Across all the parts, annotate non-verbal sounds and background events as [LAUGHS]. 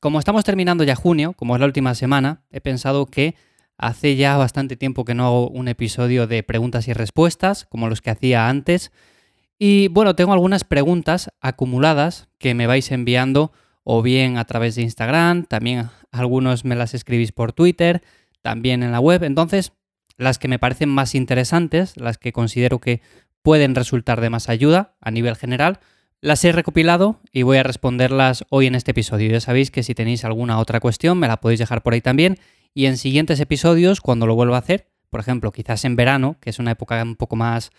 Como estamos terminando ya junio, como es la última semana, he pensado que hace ya bastante tiempo que no hago un episodio de preguntas y respuestas, como los que hacía antes. Y bueno, tengo algunas preguntas acumuladas que me vais enviando o bien a través de Instagram, también algunos me las escribís por Twitter, también en la web. Entonces, las que me parecen más interesantes, las que considero que pueden resultar de más ayuda a nivel general, las he recopilado y voy a responderlas hoy en este episodio. Ya sabéis que si tenéis alguna otra cuestión me la podéis dejar por ahí también. Y en siguientes episodios, cuando lo vuelva a hacer, por ejemplo, quizás en verano, que es una época un poco más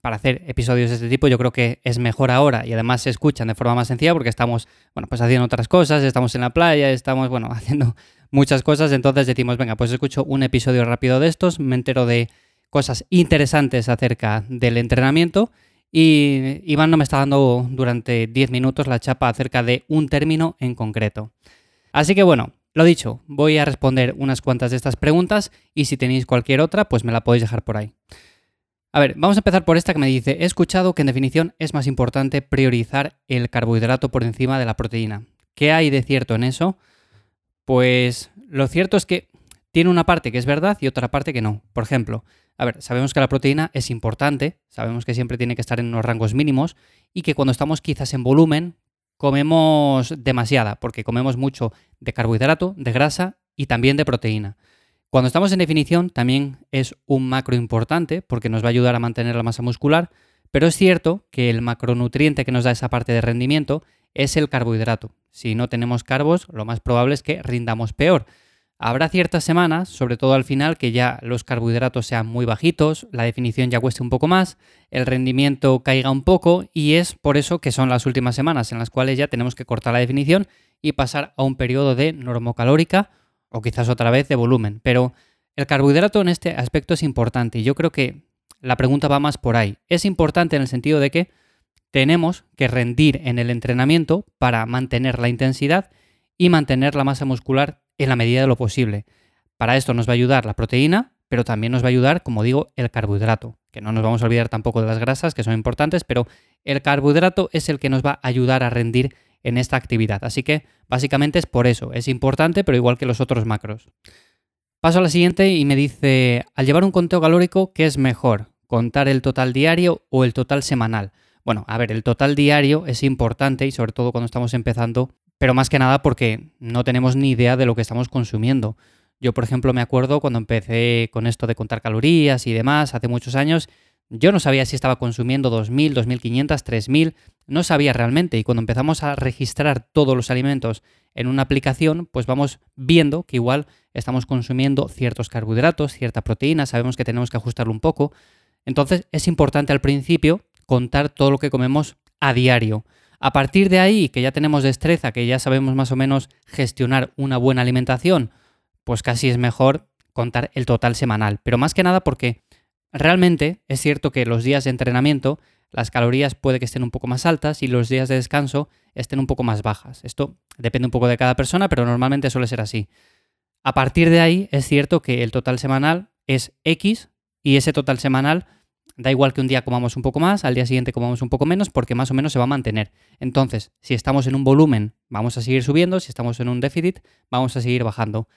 para hacer episodios de este tipo, yo creo que es mejor ahora. Y además se escuchan de forma más sencilla porque estamos, bueno, pues haciendo otras cosas, estamos en la playa, estamos, bueno, [LAUGHS] haciendo muchas cosas, entonces decimos, venga, pues escucho un episodio rápido de estos, me entero de cosas interesantes acerca del entrenamiento y Iván no me está dando durante 10 minutos la chapa acerca de un término en concreto. Así que bueno, lo dicho, voy a responder unas cuantas de estas preguntas y si tenéis cualquier otra, pues me la podéis dejar por ahí. A ver, vamos a empezar por esta que me dice, he escuchado que en definición es más importante priorizar el carbohidrato por encima de la proteína. ¿Qué hay de cierto en eso? Pues lo cierto es que tiene una parte que es verdad y otra parte que no. Por ejemplo, a ver, sabemos que la proteína es importante, sabemos que siempre tiene que estar en unos rangos mínimos y que cuando estamos quizás en volumen comemos demasiada, porque comemos mucho de carbohidrato, de grasa y también de proteína. Cuando estamos en definición también es un macro importante porque nos va a ayudar a mantener la masa muscular, pero es cierto que el macronutriente que nos da esa parte de rendimiento es el carbohidrato. Si no tenemos carbos, lo más probable es que rindamos peor. Habrá ciertas semanas, sobre todo al final, que ya los carbohidratos sean muy bajitos, la definición ya cueste un poco más, el rendimiento caiga un poco y es por eso que son las últimas semanas en las cuales ya tenemos que cortar la definición y pasar a un periodo de normocalórica o quizás otra vez de volumen. Pero el carbohidrato en este aspecto es importante y yo creo que la pregunta va más por ahí. Es importante en el sentido de que tenemos que rendir en el entrenamiento para mantener la intensidad y mantener la masa muscular en la medida de lo posible. Para esto nos va a ayudar la proteína, pero también nos va a ayudar, como digo, el carbohidrato, que no nos vamos a olvidar tampoco de las grasas, que son importantes, pero el carbohidrato es el que nos va a ayudar a rendir en esta actividad. Así que básicamente es por eso, es importante, pero igual que los otros macros. Paso a la siguiente y me dice, al llevar un conteo calórico, ¿qué es mejor? ¿Contar el total diario o el total semanal? Bueno, a ver, el total diario es importante y sobre todo cuando estamos empezando pero más que nada porque no tenemos ni idea de lo que estamos consumiendo. Yo, por ejemplo, me acuerdo cuando empecé con esto de contar calorías y demás, hace muchos años, yo no sabía si estaba consumiendo 2.000, 2.500, 3.000, no sabía realmente. Y cuando empezamos a registrar todos los alimentos en una aplicación, pues vamos viendo que igual estamos consumiendo ciertos carbohidratos, cierta proteína, sabemos que tenemos que ajustarlo un poco. Entonces es importante al principio contar todo lo que comemos a diario. A partir de ahí, que ya tenemos destreza, que ya sabemos más o menos gestionar una buena alimentación, pues casi es mejor contar el total semanal. Pero más que nada porque realmente es cierto que los días de entrenamiento las calorías puede que estén un poco más altas y los días de descanso estén un poco más bajas. Esto depende un poco de cada persona, pero normalmente suele ser así. A partir de ahí es cierto que el total semanal es X y ese total semanal Da igual que un día comamos un poco más, al día siguiente comamos un poco menos, porque más o menos se va a mantener. Entonces, si estamos en un volumen, vamos a seguir subiendo, si estamos en un déficit, vamos a seguir bajando.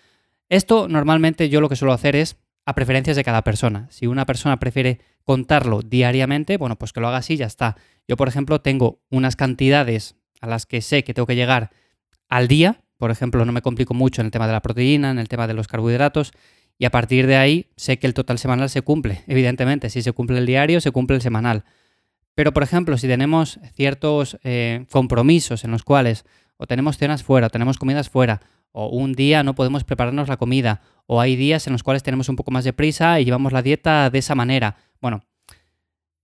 Esto normalmente yo lo que suelo hacer es a preferencias de cada persona. Si una persona prefiere contarlo diariamente, bueno, pues que lo haga así ya está. Yo, por ejemplo, tengo unas cantidades a las que sé que tengo que llegar al día. Por ejemplo, no me complico mucho en el tema de la proteína, en el tema de los carbohidratos y a partir de ahí sé que el total semanal se cumple, evidentemente. Si se cumple el diario, se cumple el semanal. Pero, por ejemplo, si tenemos ciertos eh, compromisos en los cuales o tenemos cenas fuera, o tenemos comidas fuera, o un día no podemos prepararnos la comida, o hay días en los cuales tenemos un poco más de prisa y llevamos la dieta de esa manera. Bueno,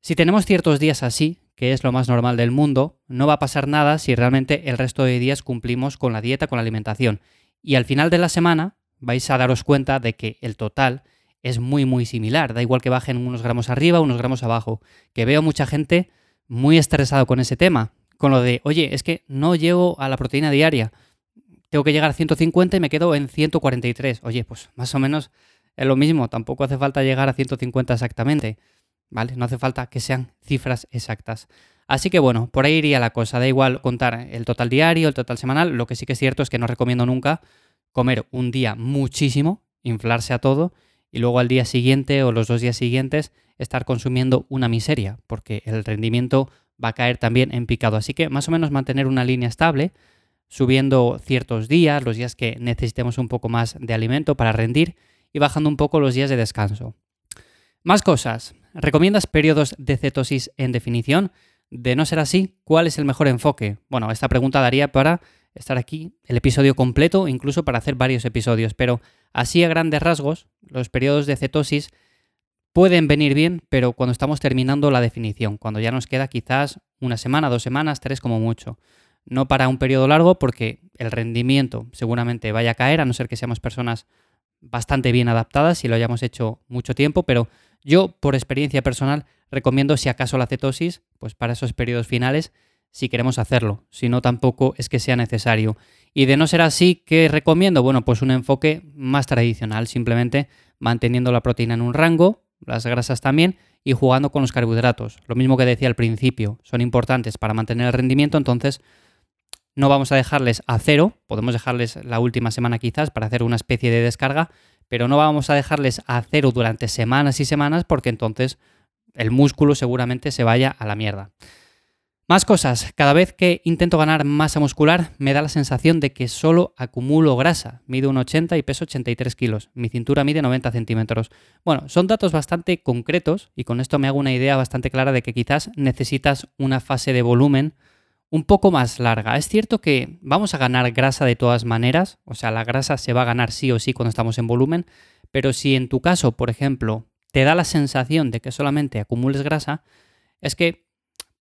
si tenemos ciertos días así, que es lo más normal del mundo, no va a pasar nada si realmente el resto de días cumplimos con la dieta, con la alimentación. Y al final de la semana, vais a daros cuenta de que el total es muy, muy similar. Da igual que bajen unos gramos arriba, unos gramos abajo. Que veo mucha gente muy estresado con ese tema. Con lo de, oye, es que no llego a la proteína diaria. Tengo que llegar a 150 y me quedo en 143. Oye, pues más o menos es lo mismo. Tampoco hace falta llegar a 150 exactamente. ¿Vale? No hace falta que sean cifras exactas. Así que bueno, por ahí iría la cosa. Da igual contar el total diario, el total semanal. Lo que sí que es cierto es que no recomiendo nunca comer un día muchísimo, inflarse a todo, y luego al día siguiente o los dos días siguientes estar consumiendo una miseria, porque el rendimiento va a caer también en picado. Así que más o menos mantener una línea estable, subiendo ciertos días, los días que necesitemos un poco más de alimento para rendir, y bajando un poco los días de descanso. Más cosas. ¿Recomiendas periodos de cetosis en definición? De no ser así, ¿cuál es el mejor enfoque? Bueno, esta pregunta daría para estar aquí el episodio completo, incluso para hacer varios episodios, pero así a grandes rasgos, los periodos de cetosis pueden venir bien, pero cuando estamos terminando la definición, cuando ya nos queda quizás una semana, dos semanas, tres como mucho. No para un periodo largo porque el rendimiento seguramente vaya a caer, a no ser que seamos personas bastante bien adaptadas y lo hayamos hecho mucho tiempo, pero yo por experiencia personal recomiendo si acaso la cetosis, pues para esos periodos finales si queremos hacerlo, si no tampoco es que sea necesario. Y de no ser así, ¿qué recomiendo? Bueno, pues un enfoque más tradicional, simplemente manteniendo la proteína en un rango, las grasas también, y jugando con los carbohidratos. Lo mismo que decía al principio, son importantes para mantener el rendimiento, entonces no vamos a dejarles a cero, podemos dejarles la última semana quizás para hacer una especie de descarga, pero no vamos a dejarles a cero durante semanas y semanas porque entonces el músculo seguramente se vaya a la mierda. Más cosas, cada vez que intento ganar masa muscular me da la sensación de que solo acumulo grasa. Mido un 80 y peso 83 kilos. Mi cintura mide 90 centímetros. Bueno, son datos bastante concretos y con esto me hago una idea bastante clara de que quizás necesitas una fase de volumen un poco más larga. Es cierto que vamos a ganar grasa de todas maneras, o sea, la grasa se va a ganar sí o sí cuando estamos en volumen, pero si en tu caso, por ejemplo, te da la sensación de que solamente acumules grasa, es que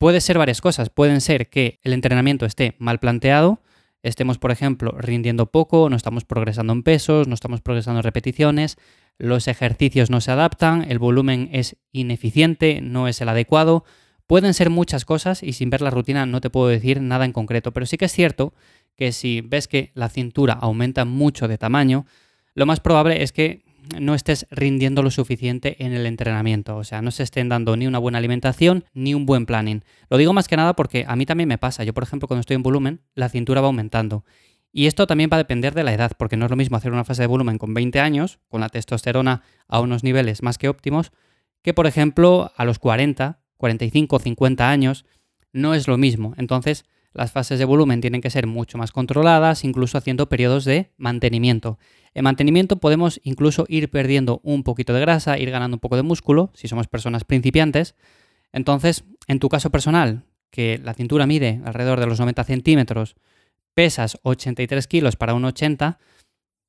Puede ser varias cosas. Pueden ser que el entrenamiento esté mal planteado, estemos, por ejemplo, rindiendo poco, no estamos progresando en pesos, no estamos progresando en repeticiones, los ejercicios no se adaptan, el volumen es ineficiente, no es el adecuado. Pueden ser muchas cosas y sin ver la rutina no te puedo decir nada en concreto, pero sí que es cierto que si ves que la cintura aumenta mucho de tamaño, lo más probable es que no estés rindiendo lo suficiente en el entrenamiento. O sea, no se estén dando ni una buena alimentación ni un buen planning. Lo digo más que nada porque a mí también me pasa. Yo, por ejemplo, cuando estoy en volumen, la cintura va aumentando. Y esto también va a depender de la edad, porque no es lo mismo hacer una fase de volumen con 20 años, con la testosterona a unos niveles más que óptimos, que por ejemplo a los 40, 45, 50 años, no es lo mismo. Entonces, las fases de volumen tienen que ser mucho más controladas, incluso haciendo periodos de mantenimiento. En mantenimiento podemos incluso ir perdiendo un poquito de grasa, ir ganando un poco de músculo, si somos personas principiantes. Entonces, en tu caso personal, que la cintura mide alrededor de los 90 centímetros, pesas 83 kilos para un 80,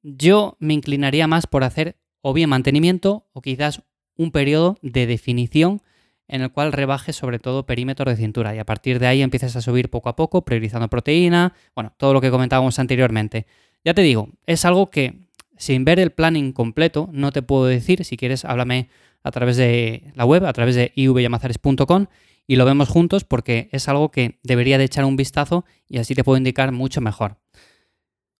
yo me inclinaría más por hacer o bien mantenimiento o quizás un periodo de definición en el cual rebajes sobre todo perímetro de cintura y a partir de ahí empiezas a subir poco a poco, priorizando proteína, bueno, todo lo que comentábamos anteriormente. Ya te digo, es algo que sin ver el planning completo no te puedo decir, si quieres háblame a través de la web, a través de ivyamazares.com y lo vemos juntos porque es algo que debería de echar un vistazo y así te puedo indicar mucho mejor.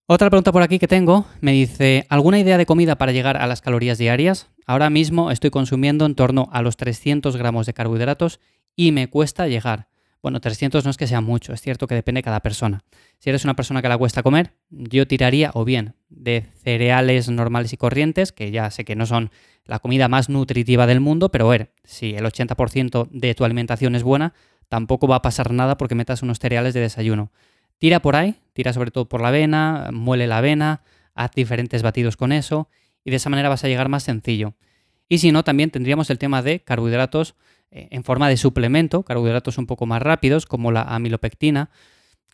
Otra pregunta por aquí que tengo me dice, ¿alguna idea de comida para llegar a las calorías diarias? Ahora mismo estoy consumiendo en torno a los 300 gramos de carbohidratos y me cuesta llegar. Bueno, 300 no es que sea mucho, es cierto que depende de cada persona. Si eres una persona que la cuesta comer, yo tiraría o bien de cereales normales y corrientes, que ya sé que no son la comida más nutritiva del mundo, pero ver, si el 80% de tu alimentación es buena, tampoco va a pasar nada porque metas unos cereales de desayuno. Tira por ahí, tira sobre todo por la avena, muele la avena, haz diferentes batidos con eso y de esa manera vas a llegar más sencillo. Y si no, también tendríamos el tema de carbohidratos eh, en forma de suplemento, carbohidratos un poco más rápidos como la amilopectina,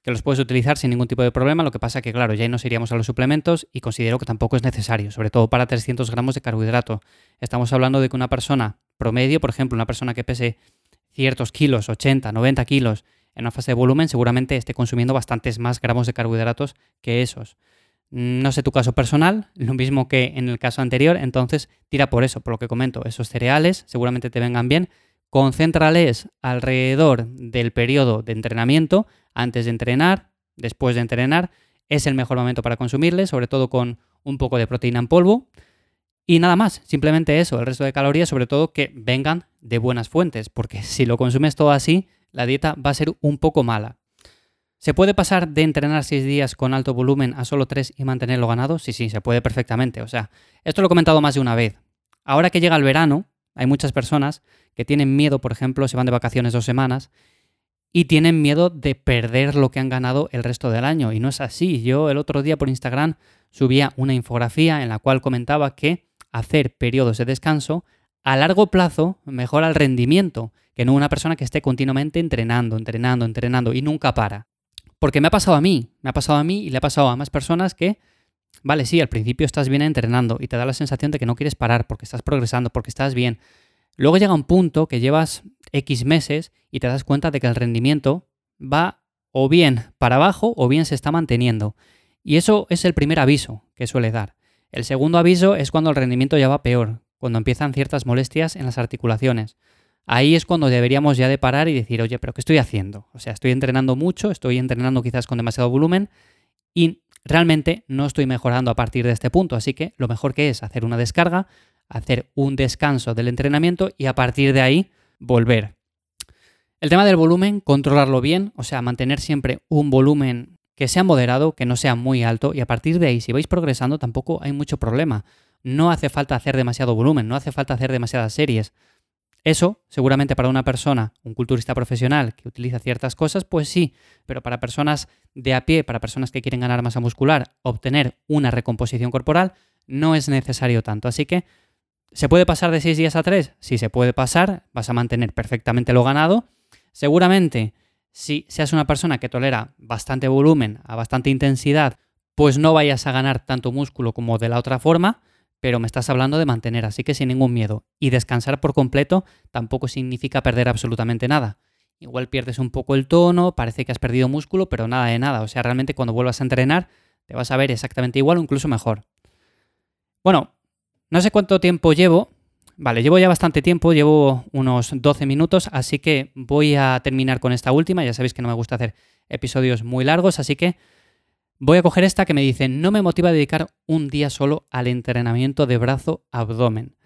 que los puedes utilizar sin ningún tipo de problema, lo que pasa que claro, ya nos iríamos a los suplementos y considero que tampoco es necesario, sobre todo para 300 gramos de carbohidrato. Estamos hablando de que una persona promedio, por ejemplo, una persona que pese ciertos kilos, 80, 90 kilos, en una fase de volumen seguramente esté consumiendo bastantes más gramos de carbohidratos que esos. No sé tu caso personal, lo mismo que en el caso anterior, entonces tira por eso, por lo que comento. Esos cereales seguramente te vengan bien. Concéntrales alrededor del periodo de entrenamiento, antes de entrenar, después de entrenar. Es el mejor momento para consumirles, sobre todo con un poco de proteína en polvo. Y nada más, simplemente eso, el resto de calorías, sobre todo que vengan de buenas fuentes, porque si lo consumes todo así, la dieta va a ser un poco mala. ¿Se puede pasar de entrenar 6 días con alto volumen a solo 3 y mantenerlo ganado? Sí, sí, se puede perfectamente. O sea, esto lo he comentado más de una vez. Ahora que llega el verano, hay muchas personas que tienen miedo, por ejemplo, se van de vacaciones dos semanas y tienen miedo de perder lo que han ganado el resto del año. Y no es así. Yo el otro día por Instagram subía una infografía en la cual comentaba que hacer periodos de descanso a largo plazo mejora el rendimiento que no una persona que esté continuamente entrenando, entrenando, entrenando y nunca para. Porque me ha pasado a mí, me ha pasado a mí y le ha pasado a más personas que, vale, sí, al principio estás bien entrenando y te da la sensación de que no quieres parar porque estás progresando, porque estás bien. Luego llega un punto que llevas X meses y te das cuenta de que el rendimiento va o bien para abajo o bien se está manteniendo. Y eso es el primer aviso que suele dar. El segundo aviso es cuando el rendimiento ya va peor, cuando empiezan ciertas molestias en las articulaciones. Ahí es cuando deberíamos ya de parar y decir, oye, pero ¿qué estoy haciendo? O sea, estoy entrenando mucho, estoy entrenando quizás con demasiado volumen y realmente no estoy mejorando a partir de este punto. Así que lo mejor que es hacer una descarga, hacer un descanso del entrenamiento y a partir de ahí volver. El tema del volumen, controlarlo bien, o sea, mantener siempre un volumen que sea moderado, que no sea muy alto y a partir de ahí, si vais progresando, tampoco hay mucho problema. No hace falta hacer demasiado volumen, no hace falta hacer demasiadas series. Eso, seguramente para una persona, un culturista profesional que utiliza ciertas cosas, pues sí, pero para personas de a pie, para personas que quieren ganar masa muscular, obtener una recomposición corporal, no es necesario tanto. Así que, ¿se puede pasar de 6 días a 3? Sí, se puede pasar, vas a mantener perfectamente lo ganado. Seguramente si seas una persona que tolera bastante volumen, a bastante intensidad, pues no vayas a ganar tanto músculo como de la otra forma, pero me estás hablando de mantener, así que sin ningún miedo. Y descansar por completo tampoco significa perder absolutamente nada. Igual pierdes un poco el tono, parece que has perdido músculo, pero nada de nada. O sea, realmente cuando vuelvas a entrenar te vas a ver exactamente igual o incluso mejor. Bueno, no sé cuánto tiempo llevo, Vale, llevo ya bastante tiempo, llevo unos 12 minutos, así que voy a terminar con esta última. Ya sabéis que no me gusta hacer episodios muy largos, así que voy a coger esta que me dice, no me motiva a dedicar un día solo al entrenamiento de brazo-abdomen.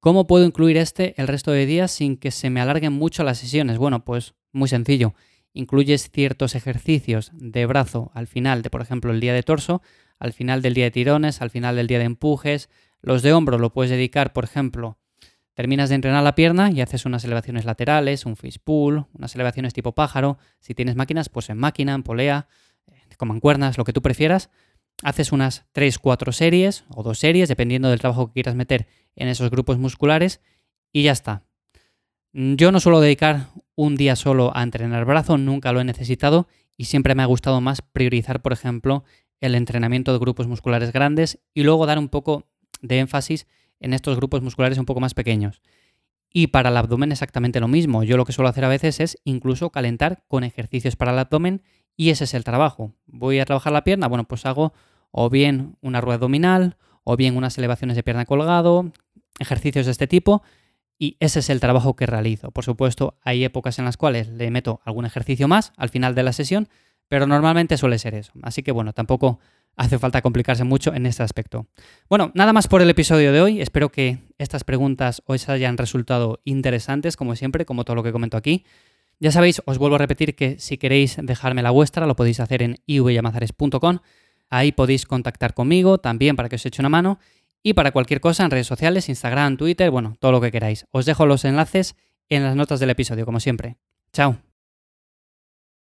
¿Cómo puedo incluir este el resto de días sin que se me alarguen mucho las sesiones? Bueno, pues muy sencillo. Incluyes ciertos ejercicios de brazo al final de, por ejemplo, el día de torso, al final del día de tirones, al final del día de empujes. Los de hombro lo puedes dedicar, por ejemplo, Terminas de entrenar la pierna y haces unas elevaciones laterales, un face pull, unas elevaciones tipo pájaro. Si tienes máquinas, pues en máquina, en polea, con mancuernas, lo que tú prefieras. Haces unas 3-4 series o dos series, dependiendo del trabajo que quieras meter en esos grupos musculares, y ya está. Yo no suelo dedicar un día solo a entrenar brazo, nunca lo he necesitado y siempre me ha gustado más priorizar, por ejemplo, el entrenamiento de grupos musculares grandes y luego dar un poco de énfasis en estos grupos musculares un poco más pequeños. Y para el abdomen exactamente lo mismo. Yo lo que suelo hacer a veces es incluso calentar con ejercicios para el abdomen y ese es el trabajo. Voy a trabajar la pierna, bueno, pues hago o bien una rueda abdominal o bien unas elevaciones de pierna colgado, ejercicios de este tipo y ese es el trabajo que realizo. Por supuesto, hay épocas en las cuales le meto algún ejercicio más al final de la sesión, pero normalmente suele ser eso. Así que bueno, tampoco hace falta complicarse mucho en este aspecto. Bueno, nada más por el episodio de hoy. Espero que estas preguntas os hayan resultado interesantes, como siempre, como todo lo que comento aquí. Ya sabéis, os vuelvo a repetir que si queréis dejarme la vuestra, lo podéis hacer en ivyamazares.com. Ahí podéis contactar conmigo también para que os eche una mano. Y para cualquier cosa en redes sociales, Instagram, Twitter, bueno, todo lo que queráis. Os dejo los enlaces en las notas del episodio, como siempre. Chao.